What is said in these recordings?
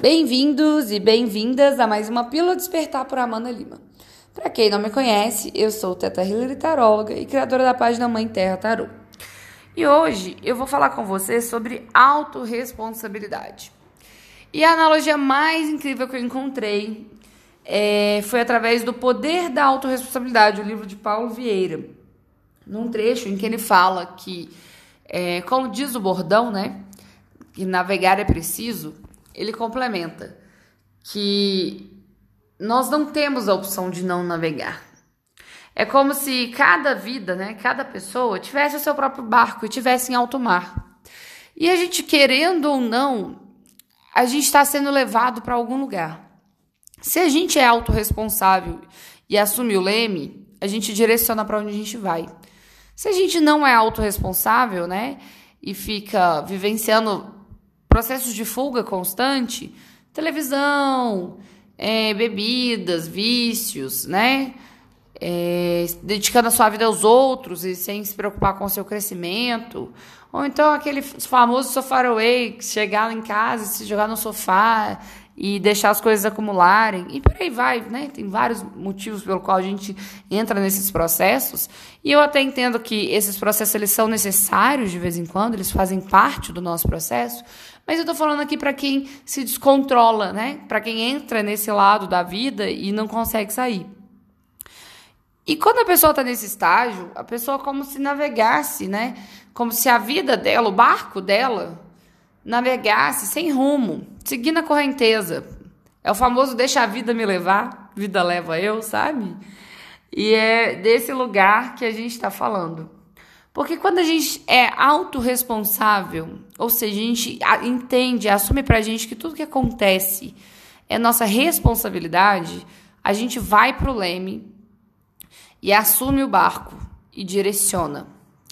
Bem-vindos e bem-vindas a mais uma Pílula Despertar por Amanda Lima. Para quem não me conhece, eu sou Teta Hillary Taróloga e criadora da página Mãe Terra Tarô. E hoje eu vou falar com você sobre autorresponsabilidade. E a analogia mais incrível que eu encontrei é, foi através do Poder da Autorresponsabilidade, o livro de Paulo Vieira. Num trecho em que ele fala que, é, como diz o bordão, né? Que navegar é preciso, ele complementa que nós não temos a opção de não navegar. É como se cada vida, né, cada pessoa tivesse o seu próprio barco e tivesse em alto mar. E a gente querendo ou não, a gente está sendo levado para algum lugar. Se a gente é autorresponsável e assume o leme, a gente direciona para onde a gente vai. Se a gente não é autorresponsável, né, e fica vivenciando processos de fuga constante, televisão, é, bebidas, vícios, né? É, dedicando a sua vida aos outros e sem se preocupar com o seu crescimento. Ou então aquele famoso sofá away, chegar em casa, se jogar no sofá e deixar as coisas acumularem. E por aí vai, né? Tem vários motivos pelo qual a gente entra nesses processos. E eu até entendo que esses processos eles são necessários de vez em quando, eles fazem parte do nosso processo. Mas eu tô falando aqui para quem se descontrola, né? Para quem entra nesse lado da vida e não consegue sair. E quando a pessoa está nesse estágio, a pessoa como se navegasse, né? Como se a vida dela, o barco dela, navegasse sem rumo, seguindo a correnteza. É o famoso deixa a vida me levar, vida leva eu, sabe? E é desse lugar que a gente está falando. Porque quando a gente é autorresponsável, ou seja, a gente entende, assume pra gente que tudo que acontece é nossa responsabilidade, a gente vai pro leme e assume o barco e direciona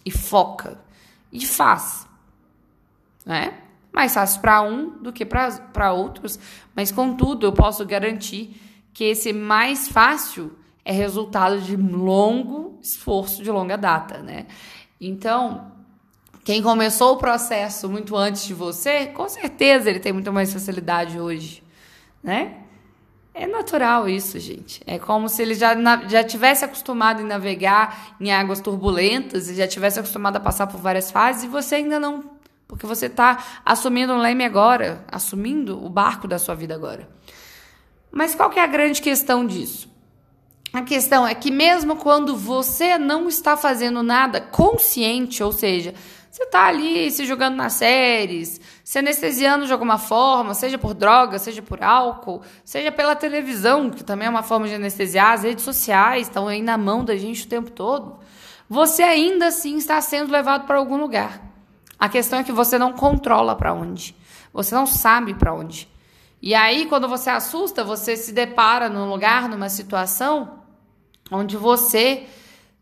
e foca e faz, né? mais fácil para um do que para outros, mas contudo eu posso garantir que esse mais fácil é resultado de longo esforço de longa data, né? Então, quem começou o processo muito antes de você, com certeza ele tem muito mais facilidade hoje, né? É natural isso, gente. É como se ele já, já tivesse acostumado em navegar em águas turbulentas e já tivesse acostumado a passar por várias fases e você ainda não porque você está assumindo um leme agora, assumindo o barco da sua vida agora. Mas qual que é a grande questão disso? A questão é que mesmo quando você não está fazendo nada consciente, ou seja, você está ali se jogando nas séries, se anestesiando de alguma forma, seja por droga, seja por álcool, seja pela televisão, que também é uma forma de anestesiar, as redes sociais estão aí na mão da gente o tempo todo, você ainda assim está sendo levado para algum lugar. A questão é que você não controla para onde. Você não sabe para onde. E aí, quando você assusta, você se depara num lugar, numa situação onde você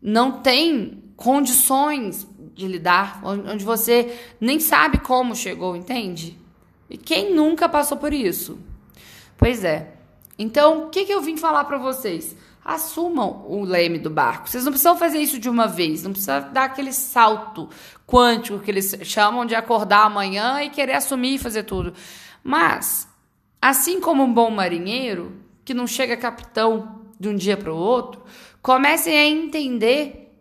não tem condições de lidar, onde você nem sabe como chegou, entende? E quem nunca passou por isso? Pois é. Então, o que, que eu vim falar para vocês? assumam o leme do barco. Vocês não precisam fazer isso de uma vez, não precisa dar aquele salto quântico que eles chamam de acordar amanhã e querer assumir e fazer tudo. Mas, assim como um bom marinheiro, que não chega capitão de um dia para o outro, comecem a entender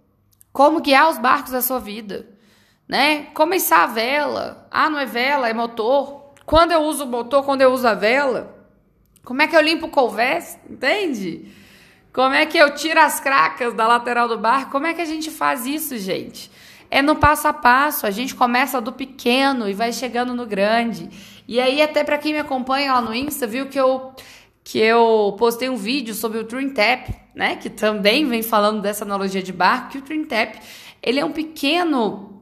como guiar os barcos da sua vida, né? Começar a vela. Ah, não é vela, é motor. Quando eu uso o motor, quando eu uso a vela, como é que eu limpo o colvés? Entende? Como é que eu tiro as cracas da lateral do barco? Como é que a gente faz isso, gente? É no passo a passo. A gente começa do pequeno e vai chegando no grande. E aí, até para quem me acompanha lá no Insta, viu que eu que eu postei um vídeo sobre o Twin Tap, né? Que também vem falando dessa analogia de barco. Que o Twin Tap ele é um pequeno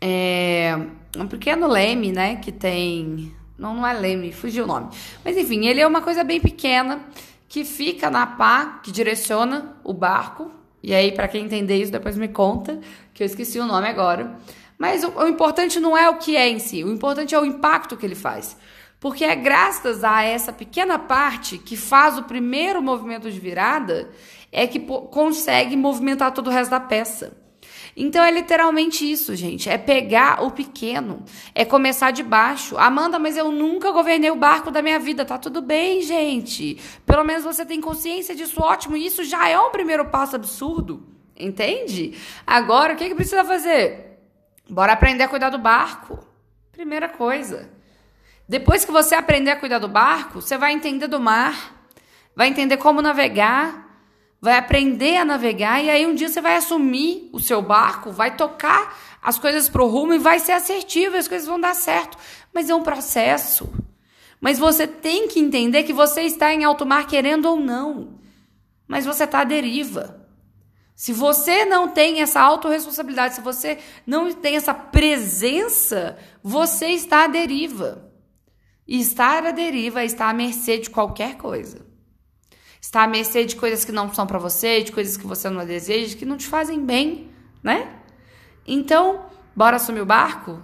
é, um pequeno leme, né? Que tem não, não é leme, fugiu o nome. Mas enfim, ele é uma coisa bem pequena que fica na pá, que direciona o barco. E aí, para quem entender isso, depois me conta, que eu esqueci o nome agora. Mas o, o, importante não é o que é em si, o importante é o impacto que ele faz. Porque é graças a essa pequena parte que faz o primeiro movimento de virada é que consegue movimentar todo o resto da peça. Então é literalmente isso, gente. É pegar o pequeno, é começar de baixo. Amanda, mas eu nunca governei o barco da minha vida. Tá tudo bem, gente. Pelo menos você tem consciência disso, ótimo. E isso já é um primeiro passo absurdo, entende? Agora, o que, que precisa fazer? Bora aprender a cuidar do barco. Primeira coisa. Depois que você aprender a cuidar do barco, você vai entender do mar, vai entender como navegar, vai aprender a navegar e aí um dia você vai assumir o seu barco, vai tocar as coisas pro rumo e vai ser assertivo, as coisas vão dar certo. Mas é um processo. Mas você tem que entender que você está em alto mar querendo ou não. Mas você está à deriva. Se você não tem essa autorresponsabilidade, se você não tem essa presença, você está à deriva. E estar à deriva é estar à mercê de qualquer coisa. Estar à mercê de coisas que não são para você, de coisas que você não deseja, que não te fazem bem, né? Então, bora assumir o barco?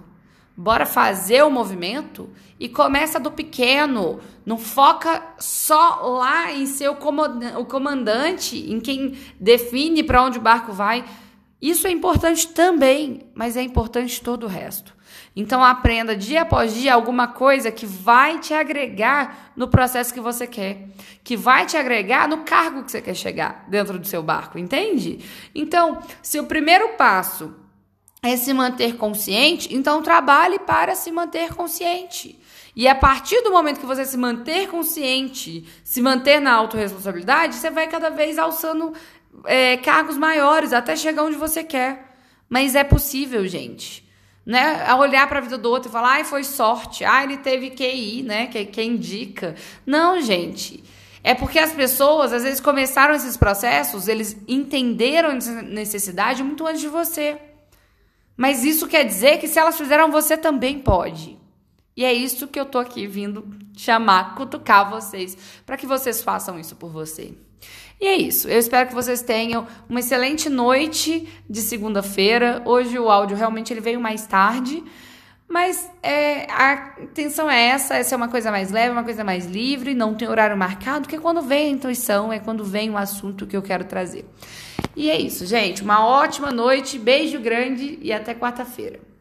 Bora fazer o movimento e começa do pequeno. Não foca só lá em ser o comandante, em quem define para onde o barco vai. Isso é importante também, mas é importante todo o resto. Então aprenda dia após dia alguma coisa que vai te agregar no processo que você quer, que vai te agregar no cargo que você quer chegar dentro do seu barco, entende? Então, se o primeiro passo é se manter consciente, então trabalhe para se manter consciente. E a partir do momento que você se manter consciente, se manter na autorresponsabilidade, você vai cada vez alçando é, cargos maiores até chegar onde você quer. Mas é possível, gente né? A olhar para a vida do outro e falar, ai, foi sorte, ai, ele teve QI, né? Que, que indica. Não, gente. É porque as pessoas, às vezes, começaram esses processos, eles entenderam essa necessidade muito antes de você. Mas isso quer dizer que se elas fizeram, você também pode. E é isso que eu tô aqui vindo chamar, cutucar vocês, para que vocês façam isso por você. E é isso. Eu espero que vocês tenham uma excelente noite de segunda-feira. Hoje o áudio realmente ele veio mais tarde. Mas é, a intenção é essa, essa é uma coisa mais leve, uma coisa mais livre, não tem horário marcado, porque quando vem a intuição, é quando vem o assunto que eu quero trazer. E é isso, gente. Uma ótima noite, beijo grande e até quarta-feira.